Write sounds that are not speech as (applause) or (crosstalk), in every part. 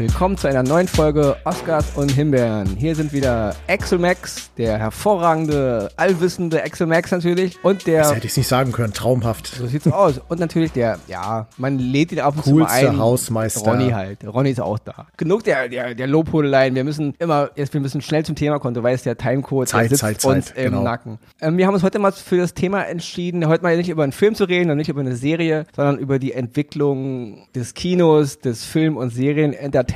Willkommen zu einer neuen Folge Oscars und Himbeeren. Hier sind wieder Axel Max, der hervorragende, allwissende Axel Max natürlich. Und der. Das hätte ich nicht sagen können, traumhaft. So sieht's aus. Und natürlich der, ja, man lädt ihn ab und Coolste zu mal ein. Hausmeister. Ronny halt. Ronny ist auch da. Genug der, der, der Lobhudeleien. Wir müssen immer, jetzt, wir müssen schnell zum Thema kommen. Du weißt, der Timecode der Zeit, sitzt Zeit, uns Zeit, im genau. Nacken. Ähm, wir haben uns heute mal für das Thema entschieden, heute mal nicht über einen Film zu reden und nicht über eine Serie, sondern über die Entwicklung des Kinos, des Film- und Serien-Entertainments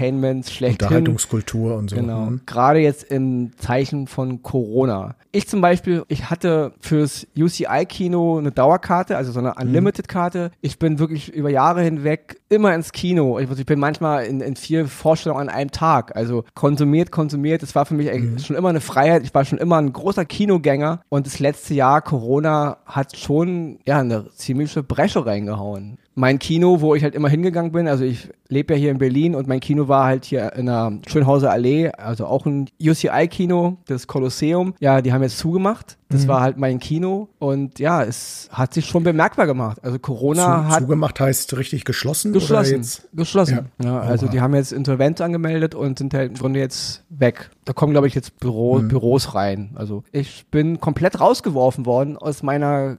schlechthin. Unterhaltungskultur und so. Genau. Mhm. Gerade jetzt im Zeichen von Corona. Ich zum Beispiel, ich hatte fürs UCI-Kino eine Dauerkarte, also so eine Unlimited-Karte. Ich bin wirklich über Jahre hinweg immer ins Kino. Ich, ich bin manchmal in, in vier Vorstellungen an einem Tag. Also konsumiert, konsumiert. Das war für mich eigentlich schon immer eine Freiheit. Ich war schon immer ein großer Kinogänger. Und das letzte Jahr Corona hat schon ja eine ziemliche Bresche reingehauen mein Kino, wo ich halt immer hingegangen bin, also ich lebe ja hier in Berlin und mein Kino war halt hier in der Schönhauser Allee, also auch ein UCI-Kino, das Kolosseum. Ja, die haben jetzt zugemacht. Das war halt mein Kino und ja, es hat sich schon bemerkbar gemacht. Also Corona Zu, hat zugemacht heißt richtig geschlossen? Oder geschlossen. jetzt? Geschlossen. Ja. Ja. also Oha. die haben jetzt Insolvenz angemeldet und sind halt im Grunde jetzt weg. Da kommen, glaube ich, jetzt Büro, Mhm. Büros rein. Also ich bin komplett rausgeworfen worden aus meiner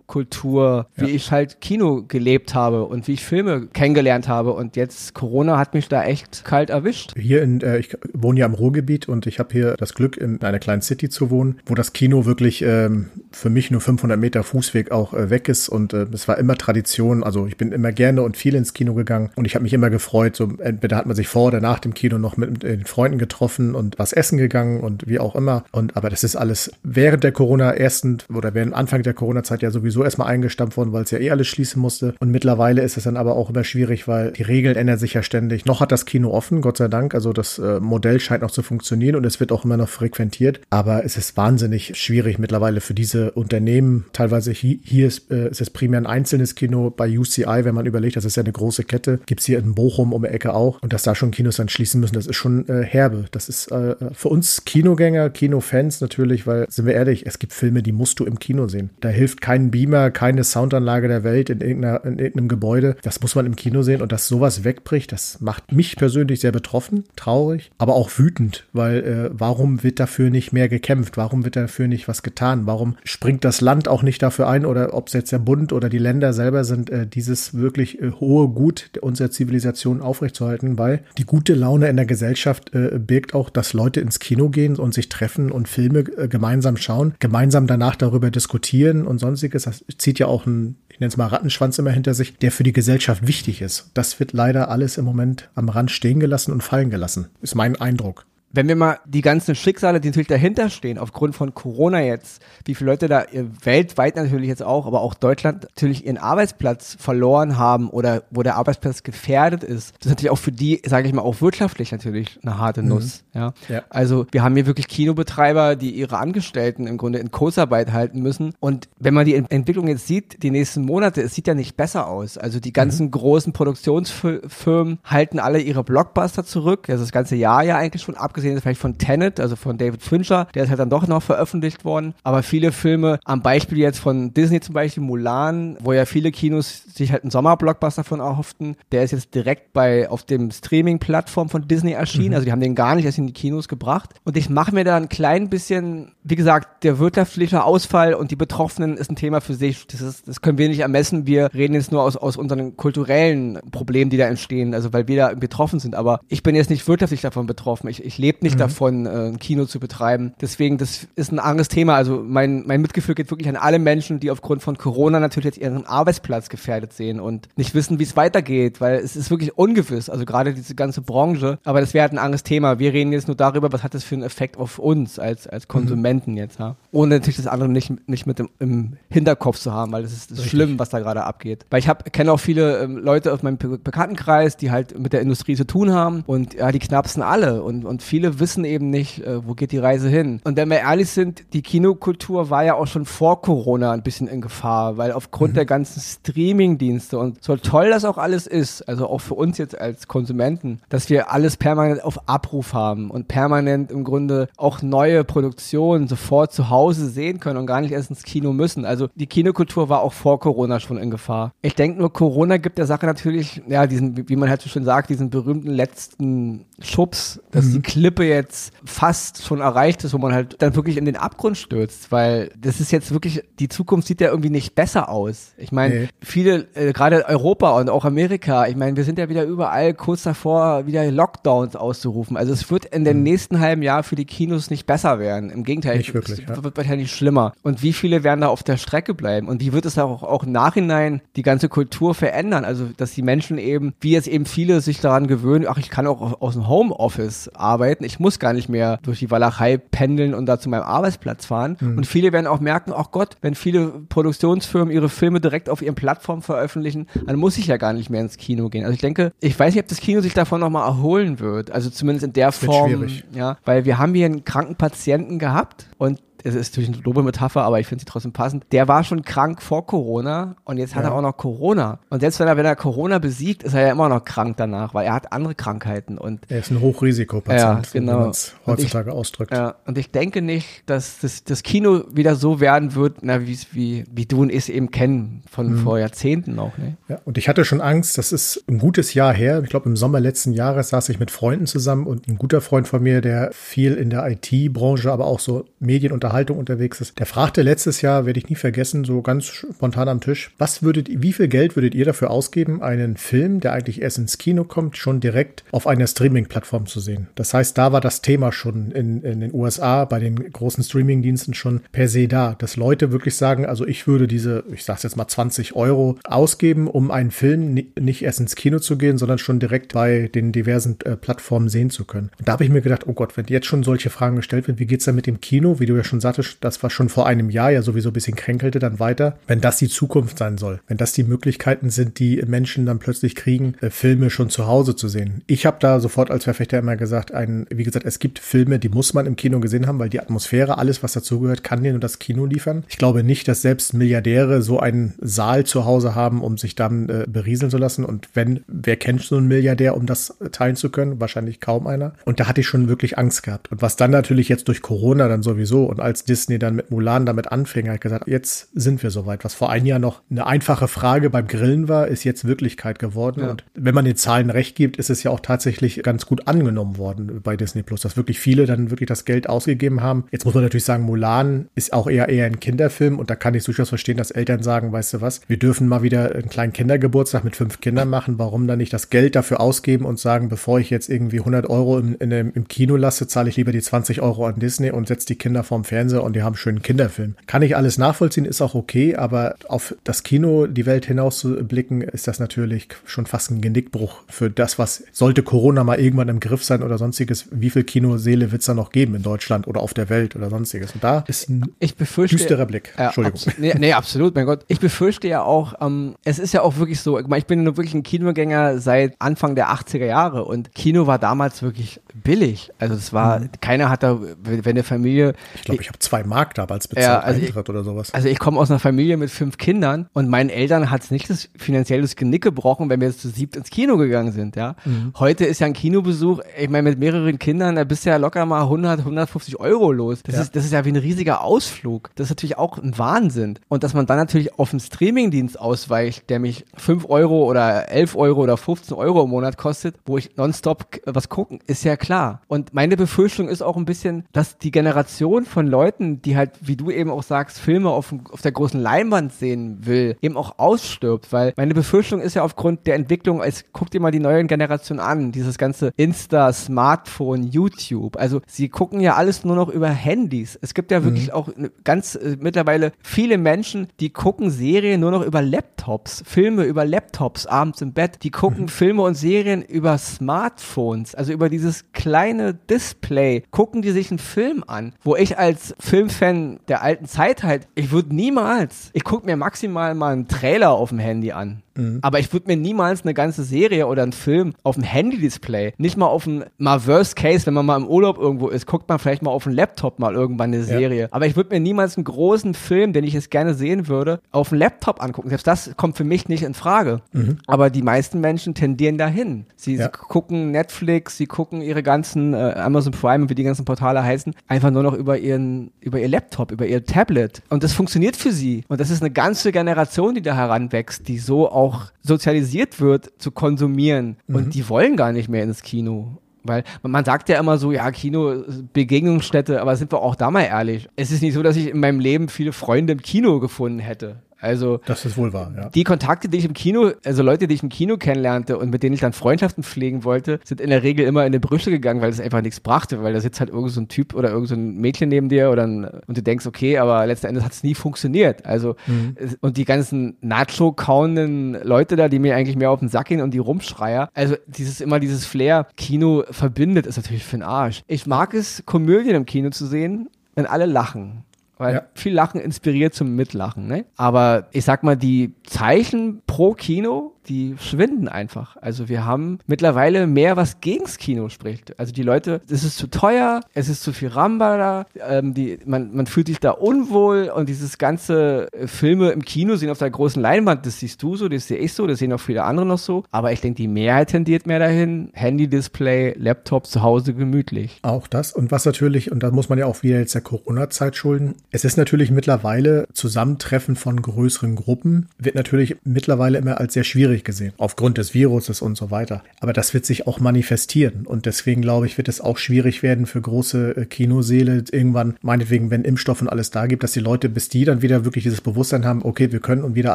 Kinokultur, wie Ja. ich halt Kino gelebt habe und wie ich Filme kennengelernt habe. Und jetzt Corona hat mich da echt kalt erwischt. Hier in, äh, ich wohne ja im Ruhrgebiet und ich habe hier das Glück, in einer kleinen City zu wohnen, wo das Kino wirklich ähm, für mich nur 500 Meter Fußweg auch äh, weg ist und äh, es war immer Tradition. Also ich bin immer gerne und viel ins Kino gegangen und ich habe mich immer gefreut. So entweder hat man sich vor oder nach dem Kino noch mit den Freunden getroffen und was essen gegangen und wie auch immer. Und aber das ist alles während der Corona ersten oder während Anfang der Corona-Zeit ja sowieso erstmal eingestampft worden, weil es ja eh alles schließen musste. Und mittlerweile ist es dann aber auch immer schwierig, weil die Regeln ändern sich ja ständig. Noch hat das Kino offen, Gott sei Dank. Also das äh, Modell scheint noch zu funktionieren und es wird auch immer noch frequentiert. Aber es ist wahnsinnig schwierig mittlerweile für diese Unternehmen. Teilweise hier, hier ist, äh, ist es primär ein einzelnes Kino bei UCI, wenn man überlegt, das ist ja eine große Kette. Gibt's hier in Bochum um die Ecke auch. Und dass da schon Kinos dann schließen müssen, das ist schon äh, herbe. Das ist äh, für uns Kinogänger, Kinofans natürlich, weil, sind wir ehrlich, es gibt Filme, die musst du im Kino sehen. Da hilft kein Beamer, keine Soundanlage der Welt in, irgendeiner, in irgendeinem Gebäude. Das muss man im Kino sehen. Und dass sowas wegbricht, das macht mich persönlich sehr betroffen, traurig, aber auch wütend, weil äh, warum wird dafür nicht mehr gekämpft? Warum wird dafür nicht was getan? Warum springt das Land auch nicht dafür ein oder ob es jetzt der Bund oder die Länder selber sind, äh, dieses wirklich äh, hohe Gut unserer Zivilisation aufrechtzuerhalten, weil die gute Laune in der Gesellschaft äh, birgt auch, dass Leute ins Kino gehen und sich treffen und Filme äh, gemeinsam schauen, gemeinsam danach darüber diskutieren und sonstiges. Das zieht ja auch ein, ich nenne es mal Rattenschwanz immer hinter sich, der für die Gesellschaft wichtig ist. Das wird leider alles im Moment am Rand stehen gelassen und fallen gelassen, ist mein Eindruck. Wenn wir mal die ganzen Schicksale, die natürlich dahinter stehen, aufgrund von Corona jetzt, wie viele Leute da ihr- weltweit natürlich jetzt auch, aber auch Deutschland natürlich ihren Arbeitsplatz verloren haben oder wo der Arbeitsplatz gefährdet ist, das ist natürlich auch für die, sage ich mal, auch wirtschaftlich natürlich eine harte Nuss. Ja? Ja. Also wir haben hier wirklich Kinobetreiber, die ihre Angestellten im Grunde in Kurzarbeit halten müssen. Und wenn man die Ent- Entwicklung jetzt sieht, die nächsten Monate, es sieht ja nicht besser aus. Also die ganzen großen Produktionsfirmen halten alle ihre Blockbuster zurück. Also das ganze Jahr ja eigentlich schon, abgesehen vielleicht von Tenet, also von David Fincher, der ist halt dann doch noch veröffentlicht worden. Aber viele Filme, am Beispiel jetzt von Disney zum Beispiel, Mulan, wo ja viele Kinos sich halt einen Sommerblockbuster von erhofften, der ist jetzt direkt bei auf dem Streaming-Plattform von Disney erschienen. Also die haben den gar nicht erst in die Kinos gebracht. Und ich mache mir da ein klein bisschen, wie gesagt, der wirtschaftliche Ausfall und die Betroffenen ist ein Thema für sich. Das, ist, das können wir nicht ermessen. Wir reden jetzt nur aus, aus unseren kulturellen Problemen, die da entstehen, also weil wir da betroffen sind. Aber ich bin jetzt nicht wirtschaftlich davon betroffen. Ich, ich lebe nicht davon, äh, ein Kino zu betreiben. Deswegen, das ist ein anderes Thema. Also mein, mein Mitgefühl geht wirklich an alle Menschen, die aufgrund von Corona natürlich jetzt ihren Arbeitsplatz gefährdet sehen und nicht wissen, wie es weitergeht, weil es ist wirklich ungewiss. Also gerade diese ganze Branche. Aber das wäre halt ein anderes Thema. Wir reden jetzt nur darüber, was hat das für einen Effekt auf uns als, als Konsumenten jetzt, ja. Ohne natürlich das andere nicht, nicht mit im, im Hinterkopf zu haben, weil das ist, das ist schlimm, was da gerade abgeht. Weil ich kenne auch viele ähm, Leute aus meinem Be Bekanntenkreis, die halt mit der Industrie zu tun haben und ja, die knapsen alle und, und viele viele wissen eben nicht, äh, wo geht die Reise hin. Und wenn wir ehrlich sind, die Kinokultur war ja auch schon vor Corona ein bisschen in Gefahr, weil aufgrund mhm. der ganzen Streaming-Dienste und so toll das auch alles ist, also auch für uns jetzt als Konsumenten, dass wir alles permanent auf Abruf haben und permanent im Grunde auch neue Produktionen sofort zu Hause sehen können und gar nicht erst ins Kino müssen. Also die Kinokultur war auch vor Corona schon in Gefahr. Ich denke nur, Corona gibt der Sache natürlich, ja, diesen, wie man halt so schön sagt, diesen berühmten letzten Schubs, dass mhm. die Klippe jetzt fast schon erreicht ist, wo man halt dann wirklich in den Abgrund stürzt, weil das ist jetzt wirklich, die Zukunft sieht ja irgendwie nicht besser aus. Ich meine, nee. viele, äh, gerade Europa und auch Amerika, ich meine, wir sind ja wieder überall kurz davor, wieder Lockdowns auszurufen. Also es wird in den mhm. nächsten halben Jahr für die Kinos nicht besser werden. Im Gegenteil, nicht wirklich, es ja. wird wahrscheinlich schlimmer. Und wie viele werden da auf der Strecke bleiben? Und wie wird es auch, auch im Nachhinein die ganze Kultur verändern? Also, dass die Menschen eben, wie jetzt eben viele sich daran gewöhnen, ach, ich kann auch aus dem Homeoffice arbeiten. Ich muss gar nicht mehr durch die Walachei pendeln und da zu meinem Arbeitsplatz fahren. Mhm. Und viele werden auch merken, ach Gott, wenn viele Produktionsfirmen ihre Filme direkt auf ihren Plattformen veröffentlichen, dann muss ich ja gar nicht mehr ins Kino gehen. Also ich denke, ich weiß nicht, ob das Kino sich davon nochmal erholen wird. Also zumindest in der Form. Schwierig. Ja, weil wir haben hier einen kranken Patienten gehabt und es ist natürlich eine doofe Metapher, aber ich finde sie trotzdem passend. Der war schon krank vor Corona und jetzt hat ja. er auch noch Corona. Und selbst wenn er, wenn er Corona besiegt, ist er ja immer noch krank danach, weil er hat andere Krankheiten und er ist ein Hochrisikopatient, ja, genau. wie man es heutzutage ich, ausdrückt. Ja, und ich denke nicht, dass das, das Kino wieder so werden wird, na, wie, wie, wie du und ich es eben kennen, von mhm. vor Jahrzehnten noch. Ne? Ja, und ich hatte schon Angst, das ist ein gutes Jahr her. Ich glaube, im Sommer letzten Jahres saß ich mit Freunden zusammen und ein guter Freund von mir, der viel in der IT-Branche, aber auch so Medienunterhaltung Unterhaltung unterwegs ist. Der fragte letztes Jahr, werde ich nie vergessen, so ganz spontan am Tisch, was würdet, wie viel Geld würdet ihr dafür ausgeben, einen Film, der eigentlich erst ins Kino kommt, schon direkt auf einer Streaming-Plattform zu sehen? Das heißt, da war das Thema schon in, in den USA bei den großen Streaming-Diensten schon per se da, dass Leute wirklich sagen, also ich würde diese, ich sag's jetzt mal 20 Euro ausgeben, um einen Film nicht erst ins Kino zu gehen, sondern schon direkt bei den diversen äh, Plattformen sehen zu können. Und da habe ich mir gedacht, oh Gott, wenn jetzt schon solche Fragen gestellt werden, wie geht's dann mit dem Kino, wie du ja schon sagst, sagte, das war schon vor einem Jahr ja sowieso ein bisschen kränkelte, dann weiter, wenn das die Zukunft sein soll, wenn das die Möglichkeiten sind, die Menschen dann plötzlich kriegen, äh, Filme schon zu Hause zu sehen. Ich habe da sofort als Verfechter immer gesagt, ein, wie gesagt, es gibt Filme, die muss man im Kino gesehen haben, weil die Atmosphäre, alles, was dazugehört, kann dir nur das Kino liefern. Ich glaube nicht, dass selbst Milliardäre so einen Saal zu Hause haben, um sich dann äh, berieseln zu lassen. Und wenn, wer kennt so einen Milliardär, um das teilen zu können? Wahrscheinlich kaum einer. Und da hatte ich schon wirklich Angst gehabt. Und was dann natürlich jetzt durch Corona dann sowieso und als Disney dann mit Mulan damit anfing, hat gesagt, jetzt sind wir soweit. Was vor einem Jahr noch eine einfache Frage beim Grillen war, ist jetzt Wirklichkeit geworden. Ja. Und wenn man den Zahlen recht gibt, ist es ja auch tatsächlich ganz gut angenommen worden bei Disney Plus, dass wirklich viele dann wirklich das Geld ausgegeben haben. Jetzt muss man natürlich sagen, Mulan ist auch eher eher ein Kinderfilm und da kann ich durchaus verstehen, dass Eltern sagen, weißt du was, wir dürfen mal wieder einen kleinen Kindergeburtstag mit fünf Kindern machen. Warum dann nicht das Geld dafür ausgeben und sagen, bevor ich jetzt irgendwie 100 Euro im, in, im Kino lasse, zahle ich lieber die 20 Euro an Disney und setze die Kinder vorm Fernseher und die haben schönen Kinderfilm. Kann ich alles nachvollziehen, ist auch okay, aber auf das Kino, die Welt hinaus zu blicken, ist das natürlich schon fast ein Genickbruch für das, was sollte Corona mal irgendwann im Griff sein oder sonstiges. Wie viel Kinoseele wird es da noch geben in Deutschland oder auf der Welt oder sonstiges? Und da ist ein ich befürchte, düsterer Blick. Ja, Entschuldigung. Nee, nee, absolut, mein Gott. Ich befürchte ja auch, ähm, es ist ja auch wirklich so, ich bin nur wirklich ein Kinogänger seit Anfang der 80er Jahre und Kino war damals wirklich billig. Also es war, mhm. keiner hat da, wenn eine Familie. Ich glaube, ich habe zwei Mark damals bezahlt, ja, also Eintritt ich, oder sowas. Also ich komme aus einer Familie mit fünf Kindern und meinen Eltern hat es nicht das finanzielle Genick gebrochen, wenn wir jetzt zu siebt ins Kino gegangen sind, ja. Mhm. Heute ist ja ein Kinobesuch, ich meine, mit mehreren Kindern, da bist du ja locker mal 100, 150 Euro los. Das, ja. ist, das ist ja wie ein riesiger Ausflug. Das ist natürlich auch ein Wahnsinn. Und dass man dann natürlich auf einen Streamingdienst ausweicht, der mich fünf Euro oder elf Euro oder 15 Euro im Monat kostet, wo ich nonstop was gucken, ist ja klar. Und meine Befürchtung ist auch ein bisschen, dass die Generation von Leuten, die halt, wie du eben auch sagst, Filme auf, auf der großen Leinwand sehen will, eben auch ausstirbt, weil meine Befürchtung ist ja aufgrund der Entwicklung, als guck dir mal die neuen Generationen an, dieses ganze Insta, Smartphone, YouTube. Also sie gucken ja alles nur noch über Handys. Es gibt ja wirklich mhm. auch ganz äh, mittlerweile viele Menschen, die gucken Serien nur noch über Laptops, Filme über Laptops abends im Bett. Die gucken mhm. Filme und Serien über Smartphones, also über dieses kleine Display. Gucken die sich einen Film an, wo ich als Filmfan der alten Zeit halt, ich würde niemals, ich gucke mir maximal mal einen Trailer auf dem Handy an. Mhm. Aber ich würde mir niemals eine ganze Serie oder einen Film auf dem Handy-Display, nicht mal auf dem, mal Worst Case, wenn man mal im Urlaub irgendwo ist, guckt man vielleicht mal auf dem Laptop mal irgendwann eine Serie. Ja. Aber ich würde mir niemals einen großen Film, den ich jetzt gerne sehen würde, auf dem Laptop angucken. Selbst das kommt für mich nicht in Frage. Mhm. Aber die meisten Menschen tendieren dahin. Sie, ja. sie, gucken Netflix, sie gucken ihre ganzen äh, Amazon Prime, wie die ganzen Portale heißen, einfach nur noch über ihren, über ihr Laptop, über ihr Tablet. Und das funktioniert für sie. Und das ist eine ganze Generation, die da heranwächst, die so auch sozialisiert wird, zu konsumieren. Mhm. Und die wollen gar nicht mehr ins Kino. Weil man sagt ja immer so, ja, Kino, Begegnungsstätte, aber sind wir auch da mal ehrlich. Es ist nicht so, dass ich in meinem Leben viele Freunde im Kino gefunden hätte. Also das ist wohl wahr, ja. Die Kontakte, die ich im Kino, also Leute, die ich im Kino kennenlernte und mit denen ich dann Freundschaften pflegen wollte, sind in der Regel immer in die Brüche gegangen, weil es einfach nichts brachte, weil da sitzt halt irgend so ein Typ oder irgend so ein Mädchen neben dir oder ein, und du denkst, okay, aber letzten Endes hat es nie funktioniert. Also mhm. und die ganzen Nacho-kauenden Leute da, die mir eigentlich mehr auf den Sack gehen und die Rumschreier, also dieses immer dieses Flair, Kino verbindet, ist natürlich für den Arsch. Ich mag es, Komödien im Kino zu sehen, wenn alle lachen. Weil ja. viel Lachen inspiriert zum Mitlachen, ne? Aber ich sag mal, die Zeichen pro Kino die schwinden einfach. Also wir haben mittlerweile mehr, was gegens Kino spricht. Also die Leute, es ist zu teuer, es ist zu viel Ramba da, ähm, die, man, man fühlt sich da unwohl und dieses ganze äh, Filme im Kino sehen auf der großen Leinwand, das siehst du so, das sehe ich so, das sehen auch viele andere noch so. Aber ich denke, die Mehrheit tendiert mehr dahin. Handy-Display, Laptop zu Hause gemütlich. Auch das. Und was natürlich, und da muss man ja auch wieder jetzt der Corona-Zeit schulden, es ist natürlich mittlerweile Zusammentreffen von größeren Gruppen, wird natürlich mittlerweile immer als sehr schwierig schwierig gesehen, aufgrund des Viruses und so weiter. Aber das wird sich auch manifestieren und deswegen glaube ich, wird es auch schwierig werden für große äh, Kinoseele irgendwann, meinetwegen, wenn Impfstoff und alles da gibt, dass die Leute, bis die dann wieder wirklich dieses Bewusstsein haben, okay, wir können und wieder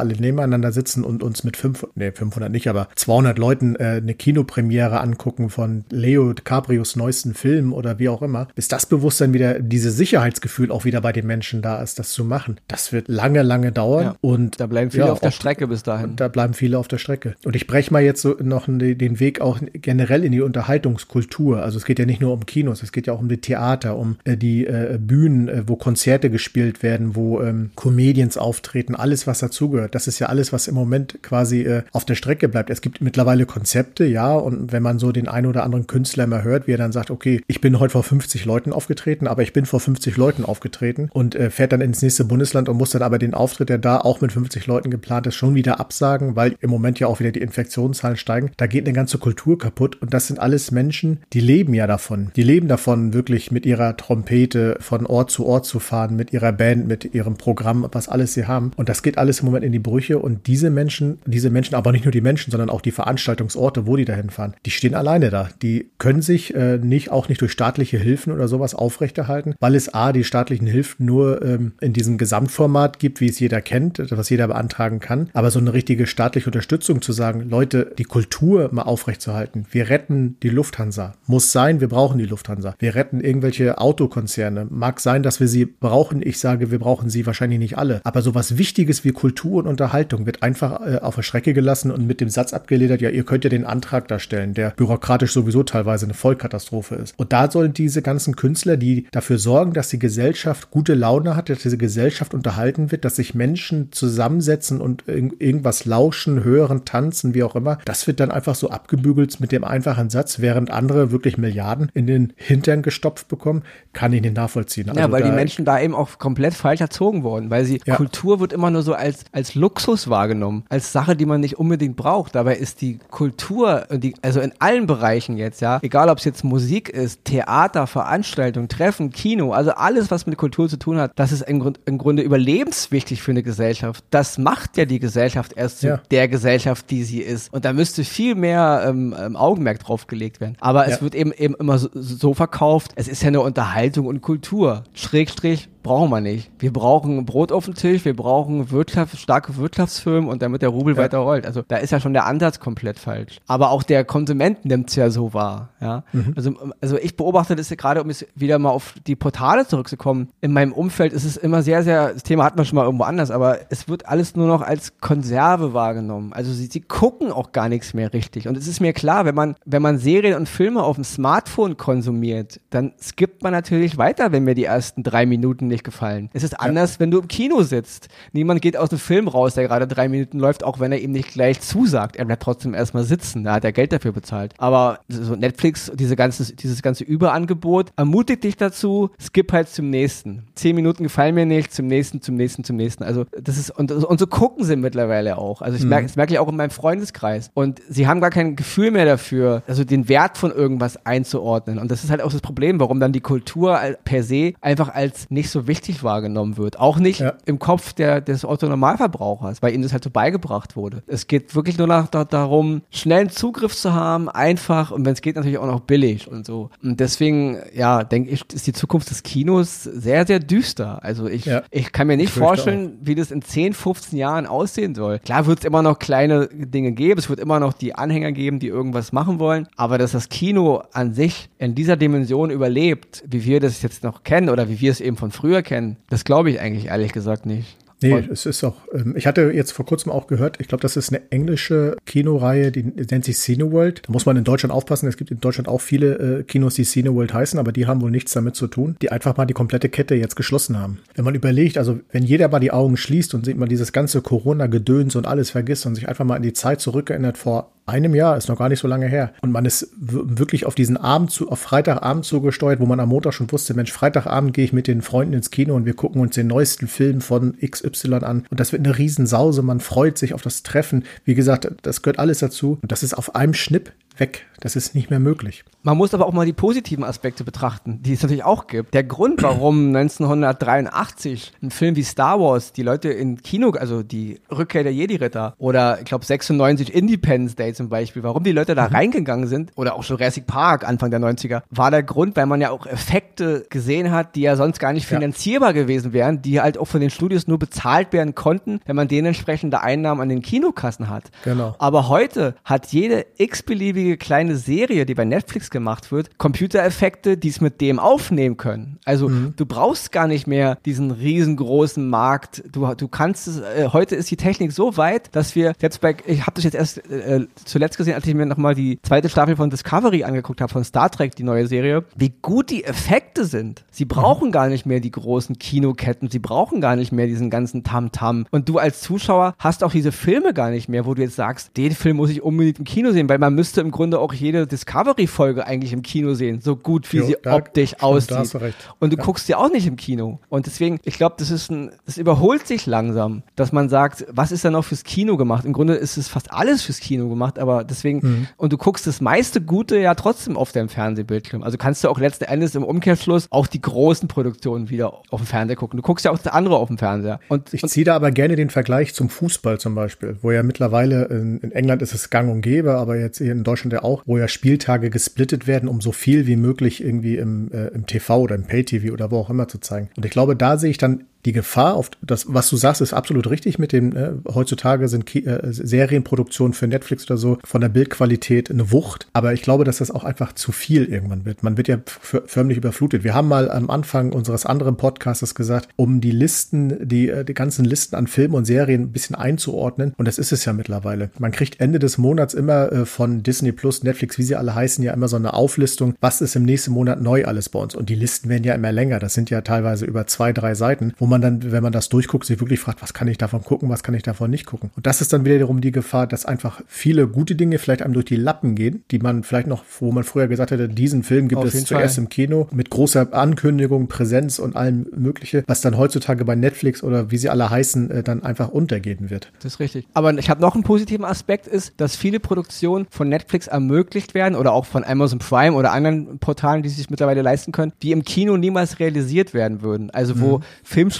alle nebeneinander sitzen und uns mit fünf, nee, 500 nicht, aber 200 Leuten äh, eine Kinopremiere angucken von Leo DiCaprios neuesten Film oder wie auch immer, bis das Bewusstsein wieder, dieses Sicherheitsgefühl auch wieder bei den Menschen da ist, das zu machen. Das wird lange, lange dauern ja, und da bleiben viele ja, auf der Strecke bis dahin. Da bleiben viele auf der Strecke. Strecke. Und ich breche mal jetzt so noch den Weg auch generell in die Unterhaltungskultur. Also es geht ja nicht nur um Kinos, es geht ja auch um die Theater, um äh, die äh, Bühnen, äh, wo Konzerte gespielt werden, wo ähm, Comedians auftreten, alles, was dazugehört. Das ist ja alles, was im Moment quasi auf der Strecke bleibt. Es gibt mittlerweile Konzepte, ja, und wenn man so den einen oder anderen Künstler mal hört, wie er dann sagt, okay, ich bin heute vor 50 Leuten aufgetreten, aber ich bin vor 50 Leuten aufgetreten und äh, fährt dann ins nächste Bundesland und muss dann aber den Auftritt, der da auch mit 50 Leuten geplant ist, schon wieder absagen, weil im Moment ja auch wieder die Infektionszahlen steigen. Da geht eine ganze Kultur kaputt und das sind alles Menschen, die leben ja davon. Die leben davon, wirklich mit ihrer Trompete von Ort zu Ort zu fahren, mit ihrer Band, mit ihrem Programm, was alles sie haben. Und das geht alles im Moment in die Brüche und diese Menschen, diese Menschen, aber nicht nur die Menschen, sondern auch die Veranstaltungsorte, wo die dahin fahren, die stehen alleine da. Die können sich äh, nicht, auch nicht durch staatliche Hilfen oder sowas aufrechterhalten, weil es A, die staatlichen Hilfen nur ähm, in diesem Gesamtformat gibt, wie es jeder kennt, was jeder beantragen kann. Aber so eine richtige staatliche Unterstützung zu sagen, Leute, die Kultur mal aufrechtzuerhalten. Wir retten die Lufthansa. Muss sein, wir brauchen die Lufthansa. Wir retten irgendwelche Autokonzerne. Mag sein, dass wir sie brauchen. Ich sage, wir brauchen sie wahrscheinlich nicht alle. Aber sowas Wichtiges wie Kultur und Unterhaltung wird einfach äh, auf der Strecke gelassen und mit dem Satz abgeledert, ja, ihr könnt ja den Antrag darstellen, der bürokratisch sowieso teilweise eine Vollkatastrophe ist. Und da sollen diese ganzen Künstler, die dafür sorgen, dass die Gesellschaft gute Laune hat, dass diese Gesellschaft unterhalten wird, dass sich Menschen zusammensetzen und irgendwas lauschen, hören, tanzen, tanzen, wie auch immer. Das wird dann einfach so abgebügelt mit dem einfachen Satz, während andere wirklich Milliarden in den Hintern gestopft bekommen, kann ich nicht nachvollziehen. Ja, also weil die Menschen da eben auch komplett falsch erzogen wurden, weil sie, ja. Kultur wird immer nur so als, als Luxus wahrgenommen, als Sache, die man nicht unbedingt braucht. Dabei ist die Kultur, die, also in allen Bereichen jetzt, ja, egal ob es jetzt Musik ist, Theater, Veranstaltung, Treffen, Kino, also alles, was mit Kultur zu tun hat, das ist im, Grund, im Grunde überlebenswichtig für eine Gesellschaft. Das macht ja die Gesellschaft erst zu ja. der Gesellschaft, die sie ist. Und da müsste viel mehr ähm, ähm, Augenmerk drauf gelegt werden. Aber ja. es wird eben eben immer so, so verkauft, es ist ja eine Unterhaltung und Kultur. Schrägstrich, brauchen wir nicht. Wir brauchen Brot auf dem Tisch, wir brauchen Wirtschaft, starke Wirtschaftsfirmen und damit der Rubel ja. weiter rollt. Also da ist ja schon der Ansatz komplett falsch. Aber auch der Konsument nimmt es ja so wahr. Ja? Mhm. Also, also ich beobachte das ja gerade, um jetzt wieder mal auf die Portale zurückzukommen. In meinem Umfeld ist es immer sehr, sehr, das Thema hatten wir schon mal irgendwo anders, aber es wird alles nur noch als Konserve wahrgenommen. Also sie, sie gucken auch gar nichts mehr richtig. Und es ist mir klar, wenn man, wenn man Serien und Filme auf dem Smartphone konsumiert, dann skippt man natürlich weiter, wenn mir die ersten drei Minuten nicht gefallen. Es ist anders, ja. wenn du im Kino sitzt. Niemand geht aus dem Film raus, der gerade drei Minuten läuft, auch wenn er ihm nicht gleich zusagt. Er bleibt trotzdem erstmal sitzen. Da hat er Geld dafür bezahlt. Aber so Netflix, diese ganze, dieses ganze Überangebot ermutigt dich dazu, skip halt zum nächsten. Zehn Minuten gefallen mir nicht, zum nächsten, zum nächsten, zum nächsten. Also das ist, und, und so gucken sie mittlerweile auch. Also ich mhm. merke, das merke ich auch in meinem Freundeskreis. Und sie haben gar kein Gefühl mehr dafür, also den Wert von irgendwas einzuordnen. Und das ist halt auch das Problem, warum dann die Kultur per se einfach als nicht so wichtig wahrgenommen wird. Auch nicht ja. im Kopf der, des Otto-Normalverbrauchers, weil ihnen das halt so beigebracht wurde. Es geht wirklich nur noch da, darum, schnellen Zugriff zu haben, einfach und wenn es geht natürlich auch noch billig und so. Und deswegen, ja, denke ich, ist die Zukunft des Kinos sehr, sehr düster. Also ich, ja. ich kann mir nicht vorstellen, wie das in 10, 15 Jahren aussehen soll. Klar wird es immer noch kleine Dinge geben, es wird immer noch die Anhänger geben, die irgendwas machen wollen, aber dass das Kino an sich in dieser Dimension überlebt, wie wir das jetzt noch kennen oder wie wir es eben von früher kennen, das glaube ich eigentlich ehrlich gesagt nicht. Nee, und es ist auch, ähm, ich hatte jetzt vor kurzem auch gehört, ich glaube, das ist eine englische Kinoreihe, die nennt sich Cineworld. Da muss man in Deutschland aufpassen. Es gibt in Deutschland auch viele äh, Kinos, die Cineworld heißen, aber die haben wohl nichts damit zu tun, die einfach mal die komplette Kette jetzt geschlossen haben. Wenn man überlegt, also wenn jeder mal die Augen schließt und sieht mal dieses ganze Corona-Gedöns und alles vergisst und sich einfach mal in die Zeit zurückerinnert vor einem Jahr, ist noch gar nicht so lange her. Und man ist wirklich auf diesen Abend zu, auf Freitagabend zugesteuert, wo man am Montag schon wusste, Mensch, Freitagabend gehe ich mit den Freunden ins Kino und wir gucken uns den neuesten Film von XY an. Und das wird eine Riesensause. Man freut sich auf das Treffen. Wie gesagt, das gehört alles dazu. Und das ist auf einem Schnipp weg. Das ist nicht mehr möglich. Man muss aber auch mal die positiven Aspekte betrachten, die es natürlich auch gibt. Der Grund, warum (clears throat) 1983 ein Film wie Star Wars die Leute in Kino, also die Rückkehr der Jedi-Ritter oder ich glaube 96 Independence Day zum Beispiel, warum die Leute da mhm. reingegangen sind oder auch Jurassic Park Anfang der 90er, war der Grund, weil man ja auch Effekte gesehen hat, die ja sonst gar nicht finanzierbar ja. gewesen wären, die halt auch von den Studios nur bezahlt werden konnten, wenn man dementsprechende Einnahmen an den Kinokassen hat. Genau. Aber heute hat jede x-beliebige kleine Serie, die bei Netflix gemacht wird, Computereffekte, die es mit dem aufnehmen können. Also mhm. du brauchst gar nicht mehr diesen riesengroßen Markt. Du, du kannst es, äh, heute ist die Technik so weit, dass wir jetzt bei, ich habe das jetzt erst äh, zuletzt gesehen, als ich mir nochmal die zweite Staffel von Discovery angeguckt habe, von Star Trek, die neue Serie, wie gut die Effekte sind. Sie brauchen mhm. gar nicht mehr die großen Kinoketten, sie brauchen gar nicht mehr diesen ganzen Tamtam. -Tam. Und du als Zuschauer hast auch diese Filme gar nicht mehr, wo du jetzt sagst, den Film muss ich unbedingt im Kino sehen, weil man müsste im Grunde auch jede Discovery-Folge eigentlich im Kino sehen, so gut wie jo, sie da, optisch stimmt, aussieht. Und du ja. guckst sie auch nicht im Kino. Und deswegen, ich glaube, das ist ein, das überholt sich langsam, dass man sagt, was ist da noch fürs Kino gemacht? Im Grunde ist es fast alles fürs Kino gemacht, aber deswegen, mhm. und du guckst das meiste Gute ja trotzdem auf deinem Fernsehbildschirm. Also kannst du auch letzten Endes im Umkehrschluss auch die großen Produktionen wieder auf dem Fernseher gucken. Du guckst ja auch das andere auf dem Fernseher. Und, ich ziehe da aber gerne den Vergleich zum Fußball zum Beispiel, wo ja mittlerweile in, in England ist es gang und gäbe, aber jetzt hier in Deutschland ja auch, wo ja Spieltage gesplittet werden, um so viel wie möglich irgendwie im, äh, im TV oder im Pay-TV oder wo auch immer zu zeigen. Und ich glaube, da sehe ich dann die Gefahr auf das, was du sagst, ist absolut richtig mit dem, äh, heutzutage sind Ki äh, Serienproduktionen für Netflix oder so von der Bildqualität eine Wucht. Aber ich glaube, dass das auch einfach zu viel irgendwann wird. Man wird ja förmlich überflutet. Wir haben mal am Anfang unseres anderen Podcasts gesagt, um die Listen, die, äh, die ganzen Listen an Filmen und Serien ein bisschen einzuordnen. Und das ist es ja mittlerweile. Man kriegt Ende des Monats immer äh, von Disney Plus, Netflix, wie sie alle heißen, ja immer so eine Auflistung, was ist im nächsten Monat neu alles bei uns. Und die Listen werden ja immer länger. Das sind ja teilweise über zwei, drei Seiten, wo man dann, wenn man das durchguckt, sich wirklich fragt, was kann ich davon gucken, was kann ich davon nicht gucken. Und das ist dann wiederum die Gefahr, dass einfach viele gute Dinge vielleicht einem durch die Lappen gehen, die man vielleicht noch, wo man früher gesagt hätte, diesen Film gibt Auf es zuerst Fall. im Kino mit großer Ankündigung, Präsenz und allem Mögliche, was dann heutzutage bei Netflix oder wie sie alle heißen, äh, dann einfach untergehen wird. Das ist richtig. Aber ich habe noch einen positiven Aspekt, ist, dass viele Produktionen von Netflix ermöglicht werden oder auch von Amazon Prime oder anderen Portalen, die sich mittlerweile leisten können, die im Kino niemals realisiert werden würden. Also wo mhm.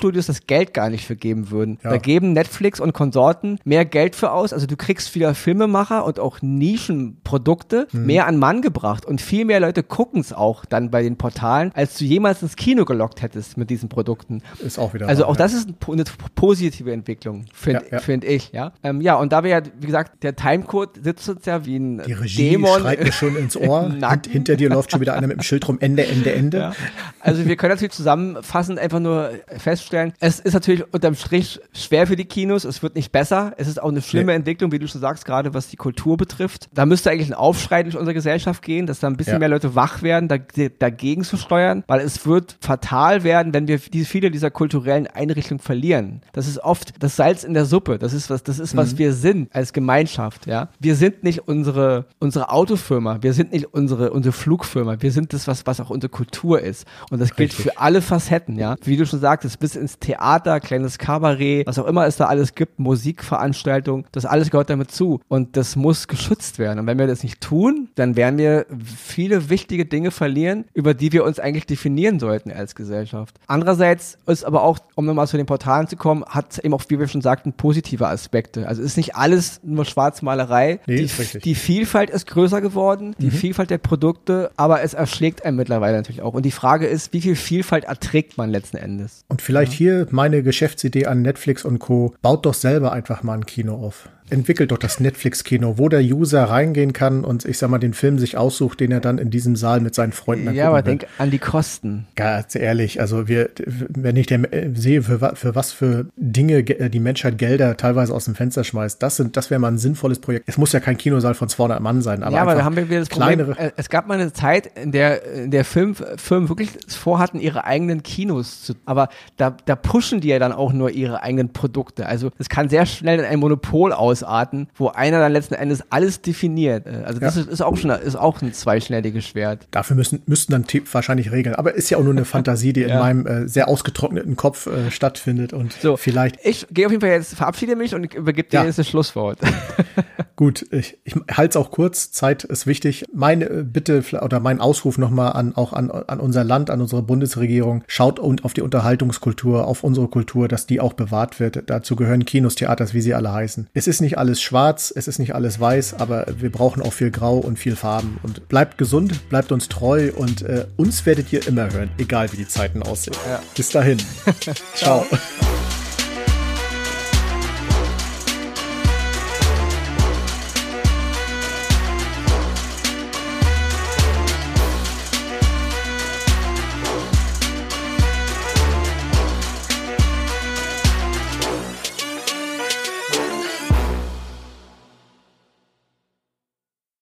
Filmstudios das Geld gar nicht für geben würden. Ja. Da geben Netflix und Konsorten mehr Geld für aus. Also du kriegst wieder Filmemacher und auch Nischenprodukte mhm. mehr an Mann gebracht und viel mehr Leute gucken es auch dann bei den Portalen, als du jemals ins Kino gelockt hättest mit diesen Produkten. Ist auch wieder. Also wahr, auch ja. das ist eine positive Entwicklung, finde ja, find ich. Ja, ähm, ja. Und da wir ja, wie gesagt, der Timecode sitzt uns ja wie ein Die Regie Dämon schreit mir schon ins Ohr. (laughs) und hinter dir läuft schon wieder einer mit dem Schild rum. Ende, Ende, Ende. Also wir können natürlich zusammenfassend einfach nur feststellen, vorstellen. Es ist natürlich unterm Strich schwer für die Kinos. Es wird nicht besser. Es ist auch eine schlimme nee. Entwicklung, wie du schon sagst, gerade was die Kultur betrifft. Da müsste eigentlich ein Aufschrei durch unsere Gesellschaft gehen, dass da ein bisschen ja. mehr Leute wach werden, da, dagegen zu steuern, weil es wird fatal werden, wenn wir die, viele dieser kulturellen Einrichtungen verlieren. Das ist oft das Salz in der Suppe. Das ist was, das ist was mhm. wir sind als Gemeinschaft. Ja, wir sind nicht unsere unsere Autofirma. Wir sind nicht unsere unsere Flugfirma. Wir sind das, was was auch unsere Kultur ist. Und das gilt Richtig. für alle Facetten. Ja, wie du schon sagtest, bis ins Theater, kleines Kabarett, was auch immer es da alles gibt, Musikveranstaltungen, das alles gehört damit zu. Und das muss geschützt werden. Und wenn wir das nicht tun, dann werden wir viele wichtige Dinge verlieren, über die wir uns eigentlich definieren sollten als Gesellschaft. Andererseits ist aber auch, um nochmal zu den Portalen zu kommen, hat eben auch, wie wir schon sagten, positive Aspekte. Also ist nicht alles nur Schwarzmalerei. Nee, die, die, Vielfalt ist größer geworden, die mhm. Vielfalt der Produkte, aber es erschlägt einen mittlerweile natürlich auch. Und die Frage ist, wie viel Vielfalt erträgt man letzten Endes? Und vielleicht ja. hier meine Geschäftsidee an Netflix und Co. Baut doch selber einfach mal ein Kino auf entwickelt doch das Netflix-Kino, wo der User reingehen kann und ich sag mal den Film sich aussucht, den er dann in diesem Saal mit seinen Freunden Ja, aber denk an die Kosten. Ganz ehrlich, also wir, wenn ich der, sehe, für, für was für Dinge die Menschheit Gelder teilweise aus dem Fenster schmeißt, das sind, das wäre mal ein sinnvolles Projekt. Es muss ja kein Kinosaal von 200 Mann sein, aber ja, aber da haben wir wieder das kleinere. Problem. Äh, es gab mal eine Zeit, in der, in der Film, Firmen wirklich vorhatten, ihre eigenen Kinos zu, aber da, da pushen die ja dann auch nur ihre eigenen Produkte. Also es kann sehr schnell in ein Monopol aus Ausarten, wo einer dann letzten Endes alles definiert. Äh, also das ja. ist, ist, auch schon ist auch ein zweischneidiges Schwert. Dafür müssen müssten dann wahrscheinlich Regeln. Aber ist ja auch nur eine Fantasie, die (laughs) ja. in meinem äh, sehr ausgetrockneten Kopf äh, stattfindet und so, vielleicht. Ich gehe auf jeden Fall jetzt, verabschiede mich und übergebe dir ja. jetzt das Schlusswort. (laughs) Gut, ich, ich halte es auch kurz. Zeit ist wichtig. Meine äh, Bitte oder mein Ausruf nochmal an auch an, an unser Land, an unsere Bundesregierung. Schaut und auf die Unterhaltungskultur, auf unsere Kultur, dass die auch bewahrt wird. Dazu gehören Kinos, Theaters, wie sie alle heißen. Es ist nicht alles schwarz, es ist nicht alles weiß, aber wir brauchen auch viel Grau und viel Farben. Und bleibt gesund, bleibt uns treu und äh, uns werdet ihr immer hören, egal wie die Zeiten aussehen. Ja. Bis dahin. (laughs) Ciao. Ciao.